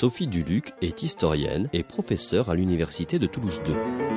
Sophie Duluc est historienne et professeure à l'Université de Toulouse II.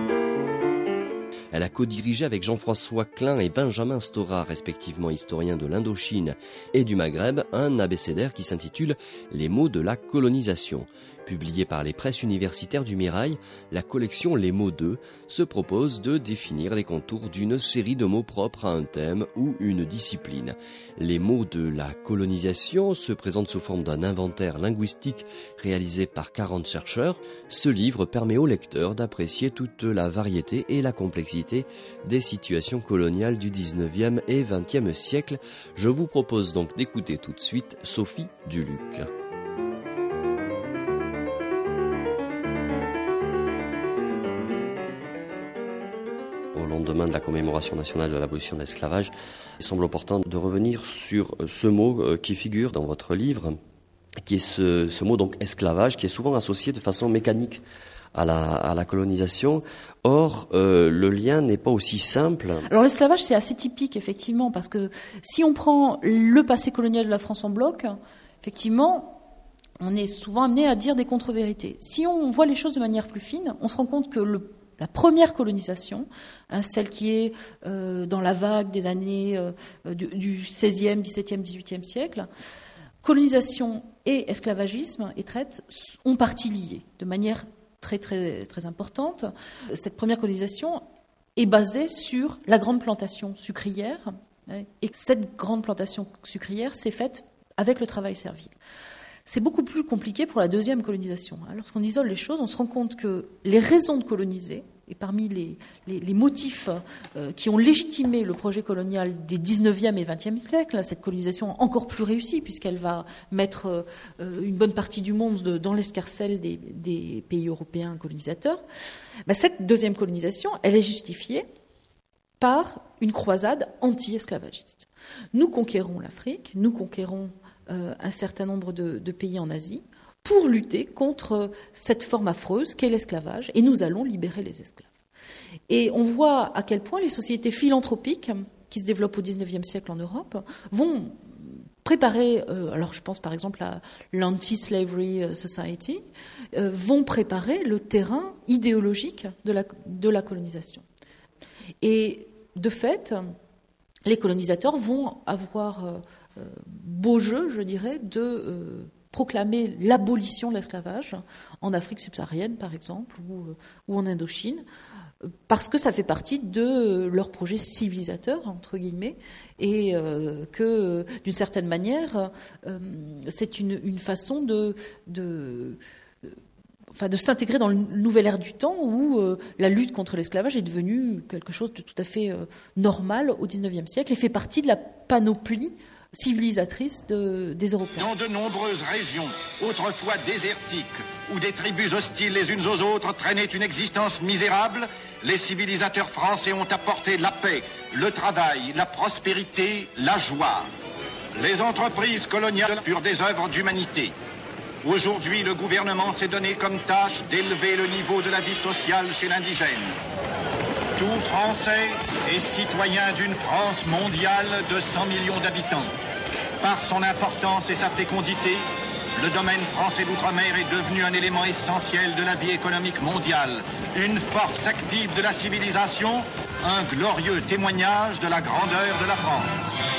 Elle a co-dirigé avec Jean-François Klein et Benjamin Stora, respectivement historiens de l'Indochine et du Maghreb, un abécédaire qui s'intitule Les mots de la colonisation. Publié par les presses universitaires du Mirail, la collection Les mots 2 se propose de définir les contours d'une série de mots propres à un thème ou une discipline. Les mots de la colonisation se présentent sous forme d'un inventaire linguistique réalisé par 40 chercheurs. Ce livre permet au lecteur d'apprécier toute la variété et la complexité des situations coloniales du 19e et 20e siècle. Je vous propose donc d'écouter tout de suite Sophie Duluc. lendemain de la commémoration nationale de l'abolition de l'esclavage, il semble opportun de revenir sur euh, ce mot euh, qui figure dans votre livre, qui est ce, mot donc esclavage, qui est souvent associé de façon mécanique à la, colonisation. Or, euh, le lien n'est pas aussi simple. Alors l'esclavage, c'est assez typique, effectivement, parce que si on prend le passé colonial de la France en bloc, effectivement, on est souvent amené à dire des contre-vérités. Si on voit les choses de manière plus fine, on se rend compte que la première colonisation, hein, celle qui est euh, dans la vague des années euh, du, XVIIe, XVIIIe siècle, colonisation et esclavagisme et traite ont partie liée de manière très très très importante. Cette première colonisation est basée sur la grande plantation sucrière hein, et cette grande plantation sucrière s'est faite avec le travail servile. C'est beaucoup plus compliqué pour la deuxième colonisation. Hein. Lorsqu'on isole les choses, on se rend compte que les raisons de coloniser, et parmi les, motifs euh, qui ont légitimé le projet colonial des 19e et 20e siècles, cette colonisation encore plus réussie, puisqu'elle va mettre euh, une bonne partie du monde dans l'escarcelle des, pays européens colonisateurs, bah, cette deuxième colonisation, elle est justifiée par une croisade anti-esclavagiste. Nous conquérons l'Afrique, nous conquérons euh, un certain nombre de, pays en Asie pour lutter contre cette forme affreuse qu'est l'esclavage, et nous allons libérer les esclaves. Et on voit à quel point les sociétés philanthropiques qui se développent au XIXe siècle en Europe vont préparer, euh, alors je pense par exemple à l'Anti-Slavery euh, Society, vont préparer le terrain idéologique de la, colonisation. Et de fait, les colonisateurs vont avoir euh, beau jeu, je dirais, de euh, proclamer l'abolition de l'esclavage en Afrique subsaharienne, par exemple, ou, euh, en Indochine, parce que ça fait partie de leur projet civilisateur, entre guillemets, et que, d'une certaine manière, c'est une, façon de s'intégrer dans le nouvel ère du temps où la lutte contre l'esclavage est devenue quelque chose de tout à fait normal au XIXe siècle et fait partie de la panoplie civilisatrice des Européens. Dans de nombreuses régions, autrefois désertiques, où des tribus hostiles les unes aux autres traînaient une existence misérable, les civilisateurs français ont apporté la paix, le travail, la prospérité, la joie. Les entreprises coloniales furent des œuvres d'humanité. Aujourd'hui, le gouvernement s'est donné comme tâche d'élever le niveau de la vie sociale chez l'indigène. Tout Français est citoyen d'une France mondiale de 100 millions d'habitants. Par son importance et sa fécondité, le domaine français d'outre-mer est devenu un élément essentiel de la vie économique mondiale, une force active de la civilisation, un glorieux témoignage de la grandeur de la France.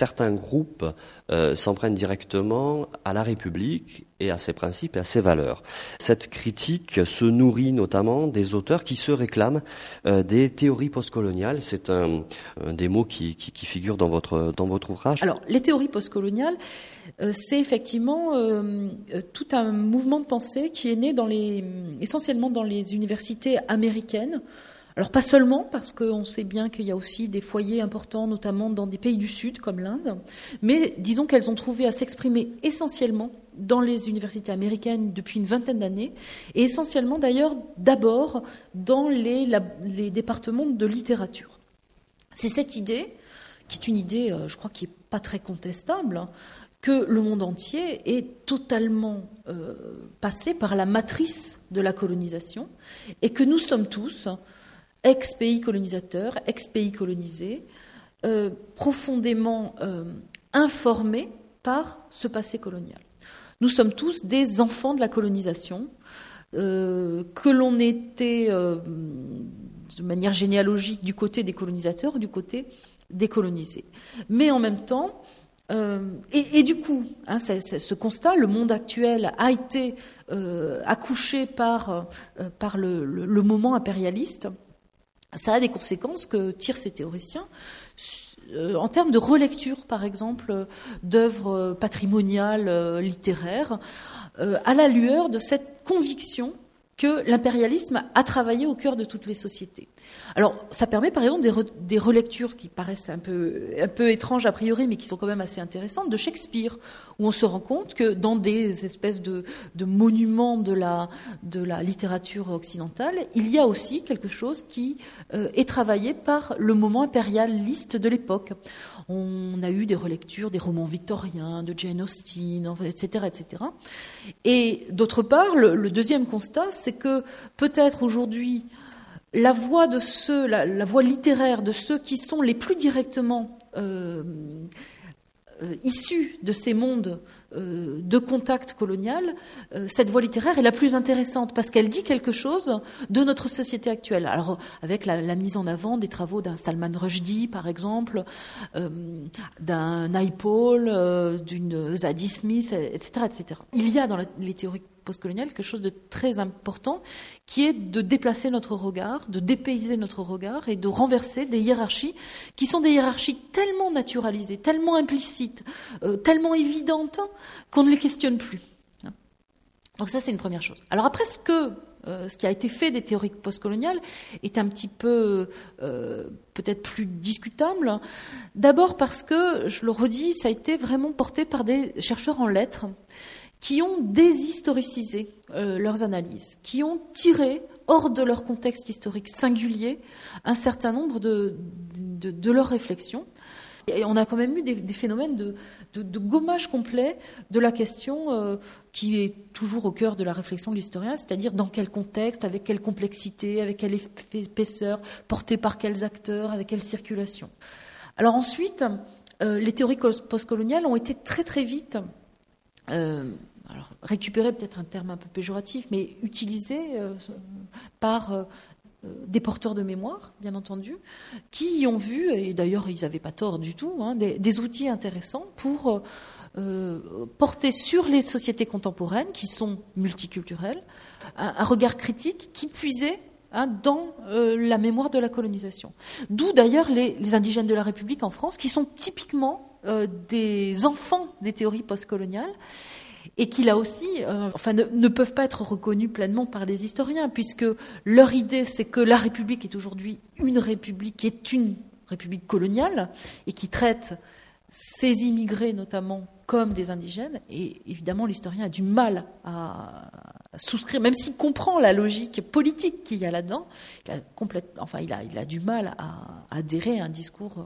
Certains groupes euh, s'en prennent directement à la République et à ses principes et à ses valeurs. Cette critique se nourrit notamment des auteurs qui se réclament euh, des théories postcoloniales. C'est un, des mots qui, figure dans votre, ouvrage. Alors, les théories postcoloniales, euh, c'est effectivement tout un mouvement de pensée qui est né essentiellement dans les universités américaines. Alors pas seulement parce qu'on sait bien qu'il y a aussi des foyers importants, notamment dans des pays du Sud comme l'Inde, mais disons qu'elles ont trouvé à s'exprimer essentiellement dans les universités américaines depuis une vingtaine d'années, et essentiellement d'ailleurs d'abord dans les, départements de littérature. C'est cette idée, qui est une idée, euh, je crois, qui n'est pas très contestable, hein, que le monde entier est totalement euh, passé par la matrice de la colonisation, et que nous sommes tous ex-pays colonisateurs, ex-pays colonisés, profondément informés par ce passé colonial. Nous sommes tous des enfants de la colonisation, que l'on était de manière généalogique du côté des colonisateurs ou du côté des colonisés. Mais en même temps, euh, et, du coup, hein, ce constat, le monde actuel a été euh, accouché par, euh, par le, moment impérialiste. Ça a des conséquences que tirent ces théoriciens en termes de relecture, par exemple, d'œuvres patrimoniales, littéraires, à la lueur de cette conviction que l'impérialisme a travaillé au cœur de toutes les sociétés. Alors, ça permet par exemple des, relectures qui paraissent un peu, étranges a priori, mais qui sont quand même assez intéressantes, de Shakespeare, où on se rend compte que dans des espèces de, monuments de la, littérature occidentale, il y a aussi quelque chose qui euh, est travaillé par le moment impérialiste de l'époque. On a eu des relectures des romans victoriens, de Jane Austen, etc., etc. Et d'autre part, le deuxième constat, c'est que peut-être aujourd'hui, la voix de ceux, la, voix littéraire de ceux qui sont les plus directement euh, euh, issus de ces mondes euh, de contact colonial, cette voix littéraire est la plus intéressante parce qu'elle dit quelque chose de notre société actuelle. Alors, avec la, mise en avant des travaux d'un Salman Rushdie, par exemple, d'un Naipaul, d'une Zadie Smith, etc., etc. Il y a dans les théories postcoloniale quelque chose de très important, qui est de déplacer notre regard, de dépayser notre regard et de renverser des hiérarchies qui sont des hiérarchies tellement naturalisées, tellement implicites, euh, tellement évidentes qu'on ne les questionne plus. Donc ça, c'est une première chose. Alors après, ce que euh, ce qui a été fait des théories postcoloniales est un petit peu euh, peut-être plus discutable. D'abord parce que, je le redis, ça a été vraiment porté par des chercheurs en lettres qui ont déshistoricisé euh, leurs analyses, qui ont tiré hors de leur contexte historique singulier un certain nombre de, de, leurs réflexions. Et on a quand même eu des, phénomènes de, de, gommage complet de la question euh, qui est toujours au cœur de la réflexion de l'historien, c'est-à-dire dans quel contexte, avec quelle complexité, avec quelle épaisseur, porté par quels acteurs, avec quelle circulation. Alors ensuite, euh, les théories postcoloniales ont été très très vite alors, récupérer peut-être un terme un peu péjoratif, mais utilisé euh, par euh, des porteurs de mémoire, bien entendu, qui y ont vu, et d'ailleurs ils n'avaient pas tort du tout, hein, des, outils intéressants pour euh, porter sur les sociétés contemporaines, qui sont multiculturelles, un, regard critique qui puisait hein, dans la mémoire de la colonisation. D'où d'ailleurs les, indigènes de la République en France, qui sont typiquement des enfants des théories postcoloniales et qui là aussi, euh, enfin, ne, peuvent pas être reconnus pleinement par les historiens, puisque leur idée, c'est que la République est aujourd'hui une République qui est une République coloniale et qui traite ces immigrés notamment comme des indigènes. Et évidemment, l'historien a du mal à, souscrire, même s'il comprend la logique politique qu'il y a là-dedans, il a, enfin, il a, il a du mal à adhérer à un discours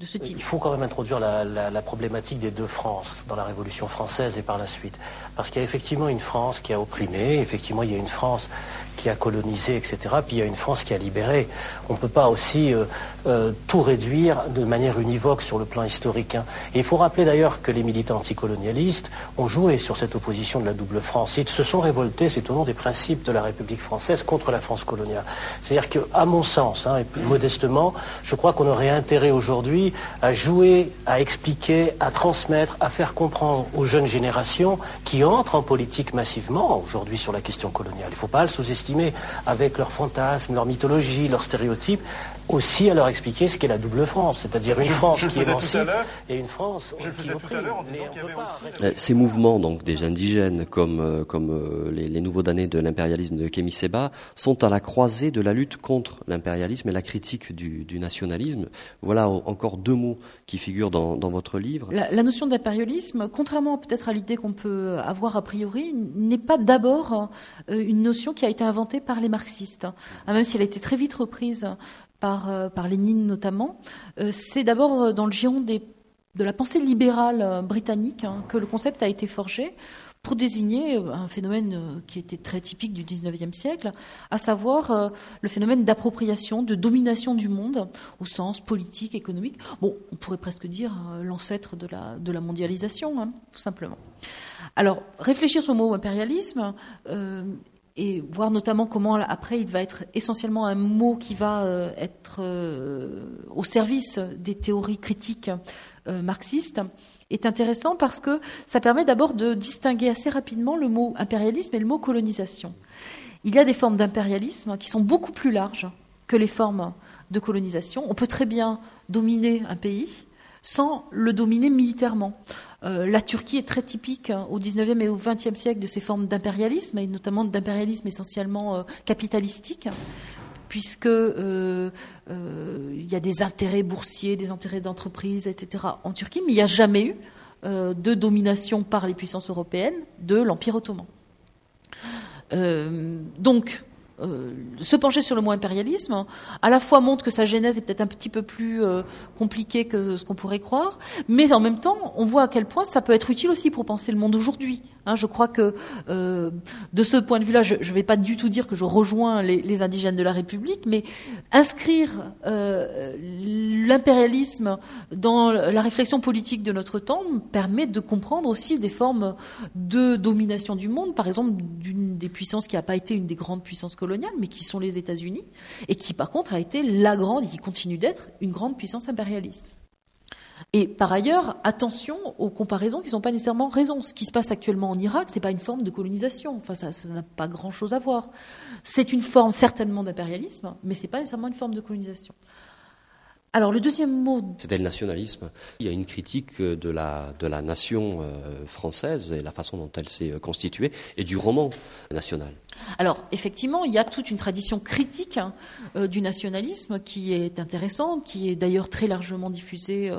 il faut quand même introduire la, problématique des deux France dans la Révolution française et par la suite. Parce qu'il y a effectivement une France qui a opprimé, effectivement il y a une France qui a colonisé, etc. Puis il y a une France qui a libéré. On ne peut pas aussi euh, euh, tout réduire de manière univoque sur le plan historique. Hein. Et il faut rappeler d'ailleurs que les militants anticolonialistes ont joué sur cette opposition de la double France. Ils se sont révoltés, c'est au nom des principes de la République française contre la France coloniale. C'est-à-dire qu'à mon sens, hein, et plus modestement, je crois qu'on aurait intérêt aujourd'hui à jouer, à expliquer, à transmettre, à faire comprendre aux jeunes générations qui entrent en politique massivement aujourd'hui sur la question coloniale. Il ne faut pas le sous-estimer avec leurs fantasmes, leurs mythologies, leurs stéréotypes, aussi à leur expliquer ce qu'est la double France, c'est-à-dire une France qui émancipe et une France qui opprime. Euh, ces mouvements donc des indigènes comme euh, comme euh, les, nouveaux damnés de l'impérialisme de Kémy Seba sont à la croisée de la lutte contre l'impérialisme et la critique du, du nationalisme. Voilà encore deux mots qui figurent dans, dans votre livre. La, notion d'impérialisme, contrairement peut-être à l'idée qu'on peut avoir a priori, n'est pas d'abord une notion qui a été inventée par les marxistes, hein, même si elle a été très vite reprise par, euh, par Lénine notamment, euh, c'est d'abord dans le giron de la pensée libérale euh, britannique hein, que le concept a été forgé pour désigner un phénomène qui était très typique du 19e siècle, à savoir le phénomène d'appropriation, de domination du monde au sens politique, économique. Bon, on pourrait presque dire l'ancêtre de la, de la mondialisation, hein, tout simplement. Alors, réfléchir sur le mot impérialisme et voir notamment comment après il va être essentiellement un mot qui va euh, être euh, au service des théories critiques euh, marxistes est intéressant parce que ça permet d'abord de distinguer assez rapidement le mot impérialisme et le mot colonisation. Il y a des formes d'impérialisme qui sont beaucoup plus larges que les formes de colonisation. On peut très bien dominer un pays sans le dominer militairement. Euh, la Turquie est très typique hein, au XIXe et au XXe siècle de ces formes d'impérialisme, et notamment d'impérialisme essentiellement euh, capitalistique, puisque euh, il y a des intérêts boursiers, des intérêts d'entreprise, etc. en Turquie, mais il n'y a jamais eu de domination par les puissances européennes de l'Empire ottoman. donc, euh, se pencher sur le mot impérialisme, à la fois montre que sa genèse est peut-être un petit peu plus euh, compliquée que ce qu'on pourrait croire, mais en même temps, on voit à quel point ça peut être utile aussi pour penser le monde aujourd'hui. Hein, je crois que euh, de ce point de vue-là, je ne vais pas du tout dire que je rejoins les, indigènes de la République, mais inscrire l'impérialisme dans la réflexion politique de notre temps permet de comprendre aussi des formes de domination du monde, par exemple d'une des puissances qui n'a pas été une des grandes puissances coloniales mais qui sont les États-Unis, et qui par contre a été la grande, et qui continue d'être, une grande puissance impérialiste. Et par ailleurs, attention aux comparaisons qui ne sont pas nécessairement raison. Ce qui se passe actuellement en Irak, ce n'est pas une forme de colonisation. Enfin, ça n'a pas grand-chose à voir. C'est une forme certainement d'impérialisme, mais ce n'est pas nécessairement une forme de colonisation. Alors le deuxième mot. C'était le nationalisme. Il y a une critique de la, de la nation euh, française et la façon dont elle s'est euh, constituée et du roman national. Alors effectivement, il y a toute une tradition critique hein, euh, du nationalisme qui est intéressante, qui est d'ailleurs très largement diffusée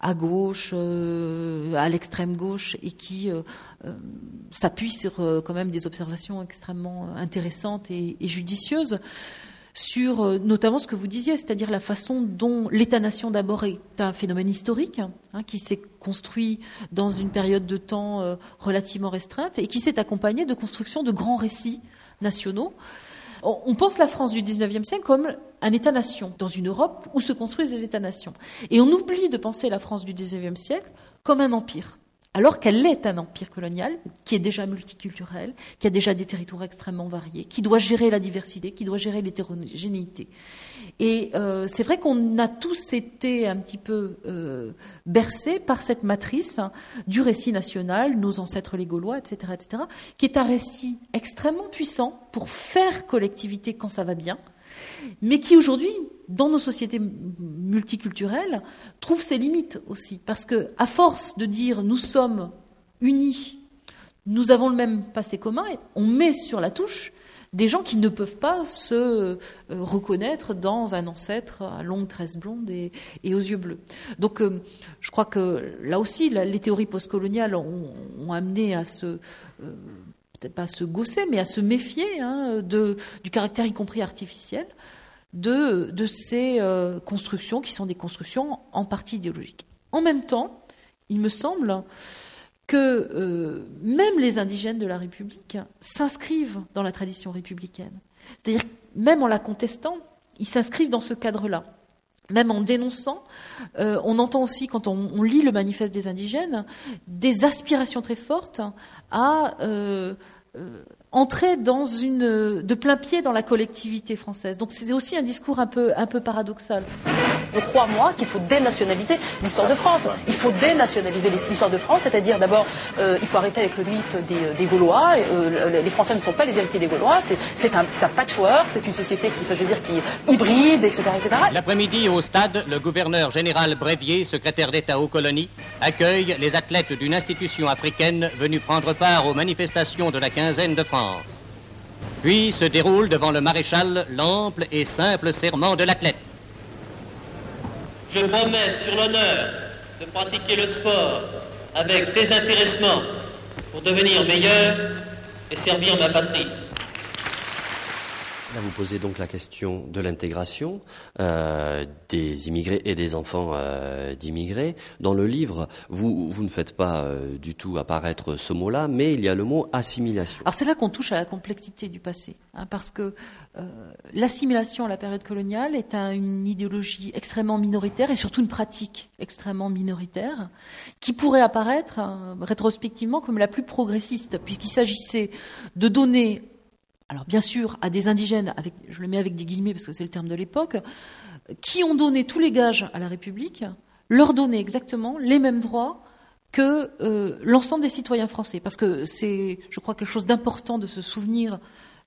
à gauche, à l'extrême gauche et qui s'appuie sur quand même des observations extrêmement intéressantes et judicieuses sur euh, notamment ce que vous disiez, c'est-à-dire la façon dont l'État-nation d'abord est un phénomène historique hein, qui s'est construit dans une période de temps euh, relativement restreinte et qui s'est accompagné de construction de grands récits nationaux. On pense la France du XIXe siècle comme un État-nation dans une Europe où se construisent des États-nations. Et on oublie de penser la France du XIXe siècle comme un empire alors qu'elle est un empire colonial qui est déjà multiculturel, qui a déjà des territoires extrêmement variés, qui doit gérer la diversité, qui doit gérer l'hétérogénéité. Et euh, c'est vrai qu'on a tous été un petit peu euh, bercés par cette matrice du récit national, nos ancêtres les Gaulois, etc., etc., qui est un récit extrêmement puissant pour faire collectivité quand ça va bien, mais qui aujourd'hui, dans nos sociétés multiculturelles, trouve ses limites aussi. Parce que, à force de dire nous sommes unis, nous avons le même passé commun, on met sur la touche des gens qui ne peuvent pas se euh, reconnaître dans un ancêtre à longue tresse blonde et, aux yeux bleus. Donc euh, je crois que là aussi, les théories postcoloniales ont, ont amené à se... Peut-être pas à se gausser, mais à se méfier hein, du caractère y compris artificiel de, de ces euh, constructions qui sont des constructions en partie idéologiques. En même temps, il me semble que euh, même les indigènes de la République s'inscrivent dans la tradition républicaine. C'est-à-dire, même en la contestant, ils s'inscrivent dans ce cadre-là. Même en dénonçant, euh, on entend aussi, quand on, lit le manifeste des indigènes, des aspirations très fortes à entrer dans une, de plein pied dans la collectivité française. Donc c'est aussi un discours un peu paradoxal. Je crois, moi, qu'il faut dénationaliser l'histoire de France. Il faut dénationaliser l'histoire de France, c'est-à-dire d'abord, euh, il faut arrêter avec le mythe des, euh, des Gaulois. Euh, les Français ne sont pas les héritiers des Gaulois. C'est un, un patchwork, c'est une société qui, je veux dire, qui est hybride, etc. etc. L'après-midi, au stade, le gouverneur général Brévier, secrétaire d'État aux colonies, accueille les athlètes d'une institution africaine venus prendre part aux manifestations de la quinzaine de France. Puis se déroule devant le maréchal l'ample et simple serment de l'athlète. Je promets sur l'honneur de pratiquer le sport avec désintéressement pour devenir meilleur et servir ma patrie. Vous posez donc la question de l'intégration euh, des immigrés et des enfants euh, d'immigrés. Dans le livre, vous, vous ne faites pas euh, du tout apparaître ce mot-là, mais il y a le mot assimilation. Alors c'est là qu'on touche à la complexité du passé, hein, parce que l'assimilation à la période coloniale est une idéologie extrêmement minoritaire et surtout une pratique extrêmement minoritaire qui pourrait apparaître rétrospectivement comme la plus progressiste, puisqu'il s'agissait de donner alors bien sûr, à des indigènes, je le mets avec des guillemets parce que c'est le terme de l'époque, qui ont donné tous les gages à la République, leur donner exactement les mêmes droits que euh, l'ensemble des citoyens français. Parce que c'est, je crois, quelque chose d'important de se souvenir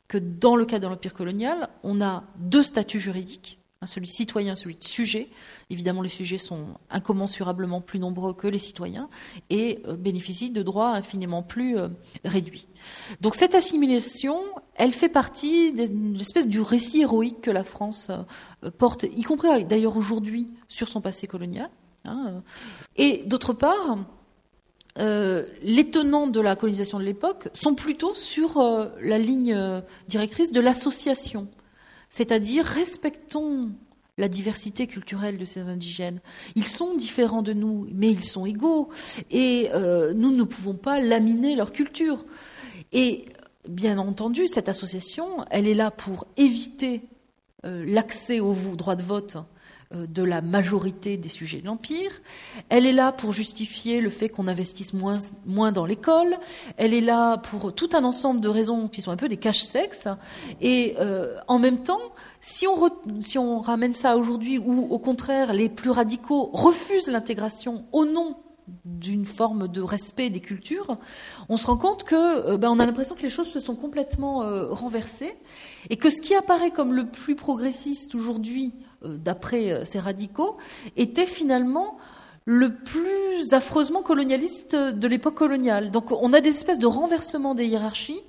que dans le cas de l'Empire colonial, on a deux statuts juridiques Hein, celui citoyen, celui de sujet. Évidemment, les sujets sont incommensurablement plus nombreux que les citoyens et euh, bénéficient de droits infiniment plus euh, réduits. Donc cette assimilation, elle fait partie d'une espèce du récit héroïque que la France euh, porte, y compris d'ailleurs aujourd'hui sur son passé colonial. Hein, et d'autre part, les tenants de la colonisation de l'époque sont plutôt sur la ligne directrice de l'association c'est-à-dire respectons la diversité culturelle de ces indigènes. Ils sont différents de nous, mais ils sont égaux, et euh, nous ne pouvons pas laminer leur culture. Et bien entendu, cette association, elle est là pour éviter euh, l'accès au droit de vote de la majorité des sujets de l'Empire. Elle est là pour justifier le fait qu'on investisse moins, dans l'école. Elle est là pour tout un ensemble de raisons qui sont un peu des caches-sexes. Et euh, en même temps, si on, ramène ça aujourd'hui, où au contraire les plus radicaux refusent l'intégration au nom d'une forme de respect des cultures, on se rend compte que euh, ben, on a l'impression que les choses se sont complètement renversées et que ce qui apparaît comme le plus progressiste aujourd'hui euh, d'après euh, ces radicaux, était finalement le plus affreusement colonialiste de l'époque coloniale. Donc on a des espèces de renversement des hiérarchies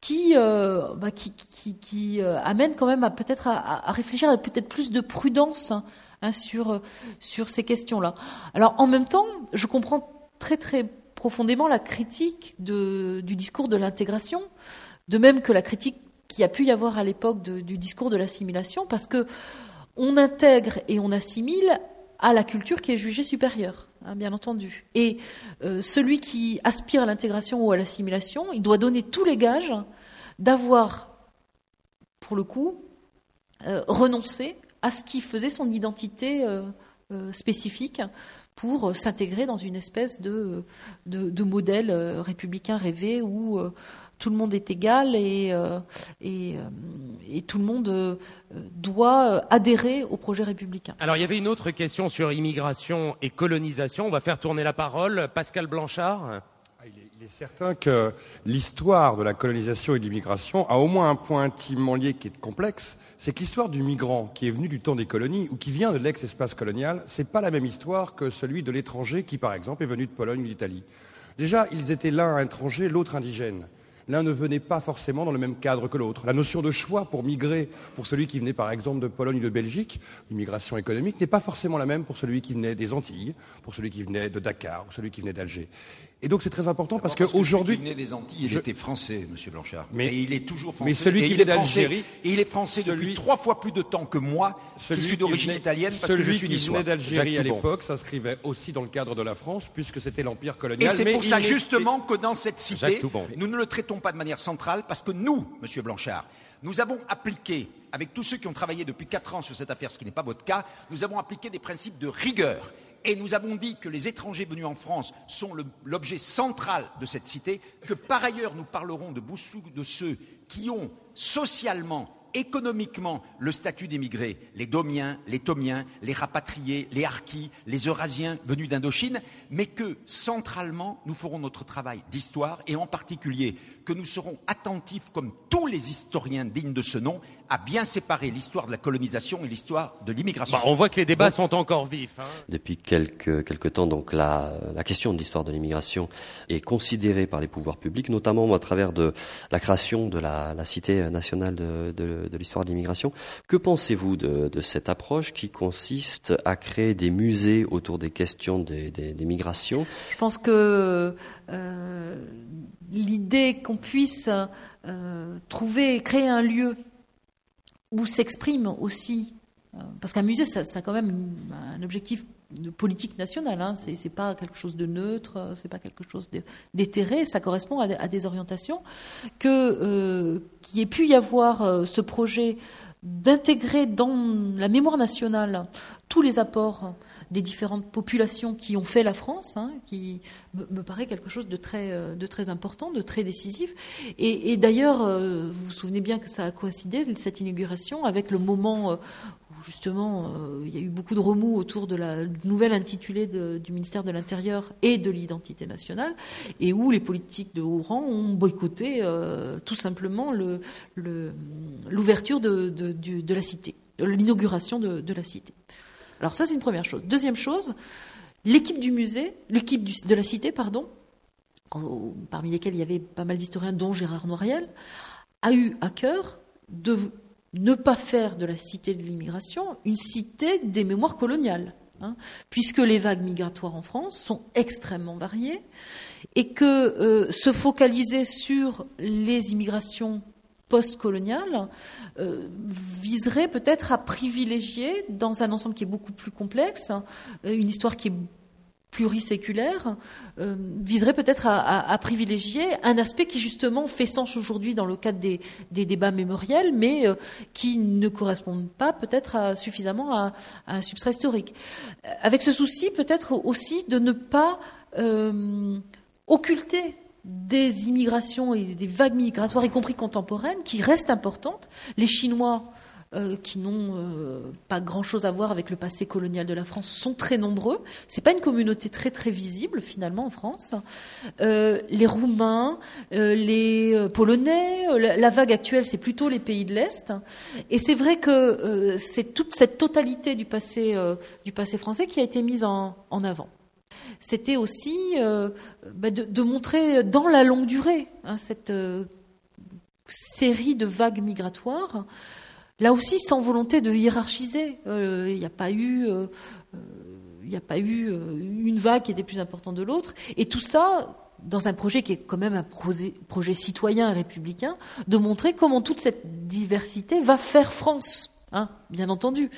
qui, euh, bah, qui, amènent quand même à peut-être à, réfléchir avec peut-être plus de prudence hein, sur, sur ces questions-là. Alors en même temps, je comprends très très profondément la critique du discours de l'intégration, de même que la critique qui a pu y avoir à l'époque du discours de l'assimilation, parce que on intègre et on assimile à la culture qui est jugée supérieure, hein, bien entendu. Et euh, celui qui aspire à l'intégration ou à l'assimilation, il doit donner tous les gages d'avoir, pour le coup, euh, renoncé à ce qui faisait son identité euh, spécifique pour s'intégrer dans une espèce de, de modèle républicain rêvé où tout le monde est égal et, euh, euh, et, tout le monde euh, doit adhérer au projet républicain. Alors il y avait une autre question sur immigration et colonisation. On va faire tourner la parole. Pascal Blanchard. Ah, il est, certain que l'histoire de la colonisation et de l'immigration a au moins un point intimement lié qui est complexe, c'est que l'histoire du migrant qui est venu du temps des colonies ou qui vient de l'ex-espace colonial, c'est pas la même histoire que celui de l'étranger qui, par exemple, est venu de Pologne ou d'Italie. Déjà, ils étaient l'un étranger, l'autre indigène l'un ne venait pas forcément dans le même cadre que l'autre. La notion de choix pour migrer, pour celui qui venait par exemple de Pologne ou de Belgique, l'immigration économique, n'est pas forcément la même pour celui qui venait des Antilles, pour celui qui venait de Dakar, ou celui qui venait d'Alger. Et donc c'est très important parce qu'aujourd'hui. Celui qui venait des Antilles, il était français, Monsieur Blanchard. Mais et il est toujours français. Mais celui qui venait d'Algérie. Et il est français depuis trois fois plus de temps que moi, celui qui suis d'origine italienne, parce que je suis niçois. Celui qui venait d'Algérie à l'époque s'inscrivait aussi dans le cadre de la France, puisque c'était l'empire colonial. Et c'est pour ça justement que dans cette cité, nous ne le traitons pas de manière centrale, parce que nous, Monsieur Blanchard, nous avons appliqué, avec tous ceux qui ont travaillé depuis quatre ans sur cette affaire, ce qui n'est pas votre cas, nous avons appliqué des principes de rigueur. Et nous avons dit que les étrangers venus en France sont l'objet central de cette cité, que par ailleurs nous parlerons de, de ceux qui ont socialement économiquement le statut d'émigrés, les Domiens, les Thomiens, les rapatriés, les Harkis, les Eurasiens venus d'Indochine, mais que centralement nous ferons notre travail d'histoire et en particulier que nous serons attentifs, comme tous les historiens dignes de ce nom, à bien séparer l'histoire de la colonisation et l'histoire de l'immigration. Bah, on voit que les débats sont encore vifs. Hein. Depuis quelques, quelques temps, donc la, la question de l'histoire de l'immigration est considérée par les pouvoirs publics, notamment à travers de la création de la, la Cité nationale de, de, de l'histoire de l'immigration. Que pensez-vous de, de, cette approche qui consiste à créer des musées autour des questions des, des, des migrations? Je pense que euh, l'idée qu'on puisse euh, trouver, créer un lieu où s'exprime aussi parce qu'un musée, ça, a quand même un objectif de politique nationale. Hein. C'est, pas quelque chose de neutre, c'est pas quelque chose d'éthéré. Ça correspond à, des orientations. Que euh, ait pu y avoir euh, ce projet d'intégrer dans la mémoire nationale tous les apports des différentes populations qui ont fait la France, hein, qui me, paraît quelque chose de très, euh, de très important, de très décisif. Et, d'ailleurs, vous vous souvenez bien que ça a coïncidé, cette inauguration, avec le moment justement euh, il y a eu beaucoup de remous autour de la nouvelle intitulée du ministère de l'Intérieur et de l'identité nationale, et où les politiques de haut rang ont boycotté euh, tout simplement l'ouverture de, la cité, l'inauguration de, la cité. Alors ça c'est une première chose. Deuxième chose, l'équipe du musée, l'équipe de la cité, pardon, parmi lesquels il y avait pas mal d'historiens, dont Gérard Noiriel, a eu à cœur de ne pas faire de la cité de l'immigration une cité des mémoires coloniales, hein, puisque les vagues migratoires en France sont extrêmement variées et que euh, se focaliser sur les immigrations postcoloniales euh, viserait peut-être à privilégier, dans un ensemble qui est beaucoup plus complexe, une histoire qui est pluriséculaire euh, viserait peut-être à, privilégier un aspect qui justement fait sens aujourd'hui dans le cadre des, débats mémoriels, mais euh, qui ne correspond pas peut-être suffisamment à, un substrat historique. Euh, avec ce souci peut-être aussi de ne pas occulter des immigrations et des vagues migratoires, y compris contemporaines, qui restent importantes. Les Chinois euh, qui n'ont euh, pas grand-chose à voir avec le passé colonial de la France sont très nombreux. C'est pas une communauté très très visible finalement en France. Euh, les Roumains, les Polonais, la, vague actuelle c'est plutôt les pays de l'Est. Et c'est vrai que c'est toute cette totalité du passé du passé français qui a été mise en, avant c'était aussi bah, de, montrer dans la longue durée hein, cette série de vagues migratoires Là aussi, sans volonté de hiérarchiser. Euh, il n'y a pas eu, euh, euh, il a pas eu une vague qui était plus importante de l'autre. Et tout ça dans un projet qui est quand même un projet, citoyen et républicain, de montrer comment toute cette diversité va faire France. Hein, bien entendu,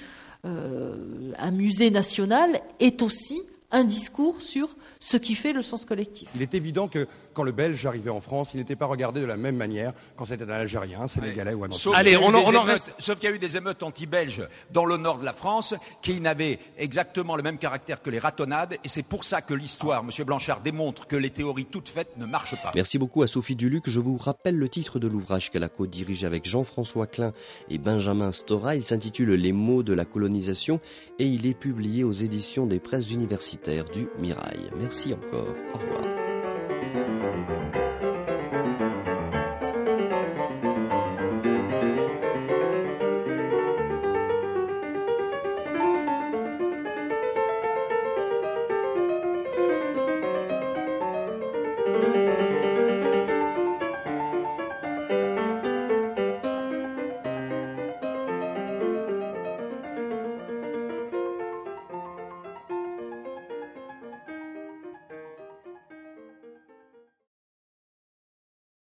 un musée national est aussi un discours sur ce qui fait le sens collectif. Il est évident que quand le Belge arrivait en France, il n'était pas regardé de la même manière quand c'était un Algérien, un Sénégalais ou un Sauf Allez, on en, reste. Sauf qu'il y a eu des émeutes anti-belges dans le nord de la France qui n'avaient exactement le même caractère que les ratonnades, et c'est pour ça que l'histoire, M. Blanchard, démontre que les théories toutes faites ne marchent pas. Merci beaucoup à Sophie Duluc. Je vous rappelle le titre de l'ouvrage qu'elle a co-dirigé avec Jean-François Klein et Benjamin Stora. Il s'intitule Les mots de la colonisation et il est publié aux éditions des presses universitaires du Mirail. Merci encore. Au revoir.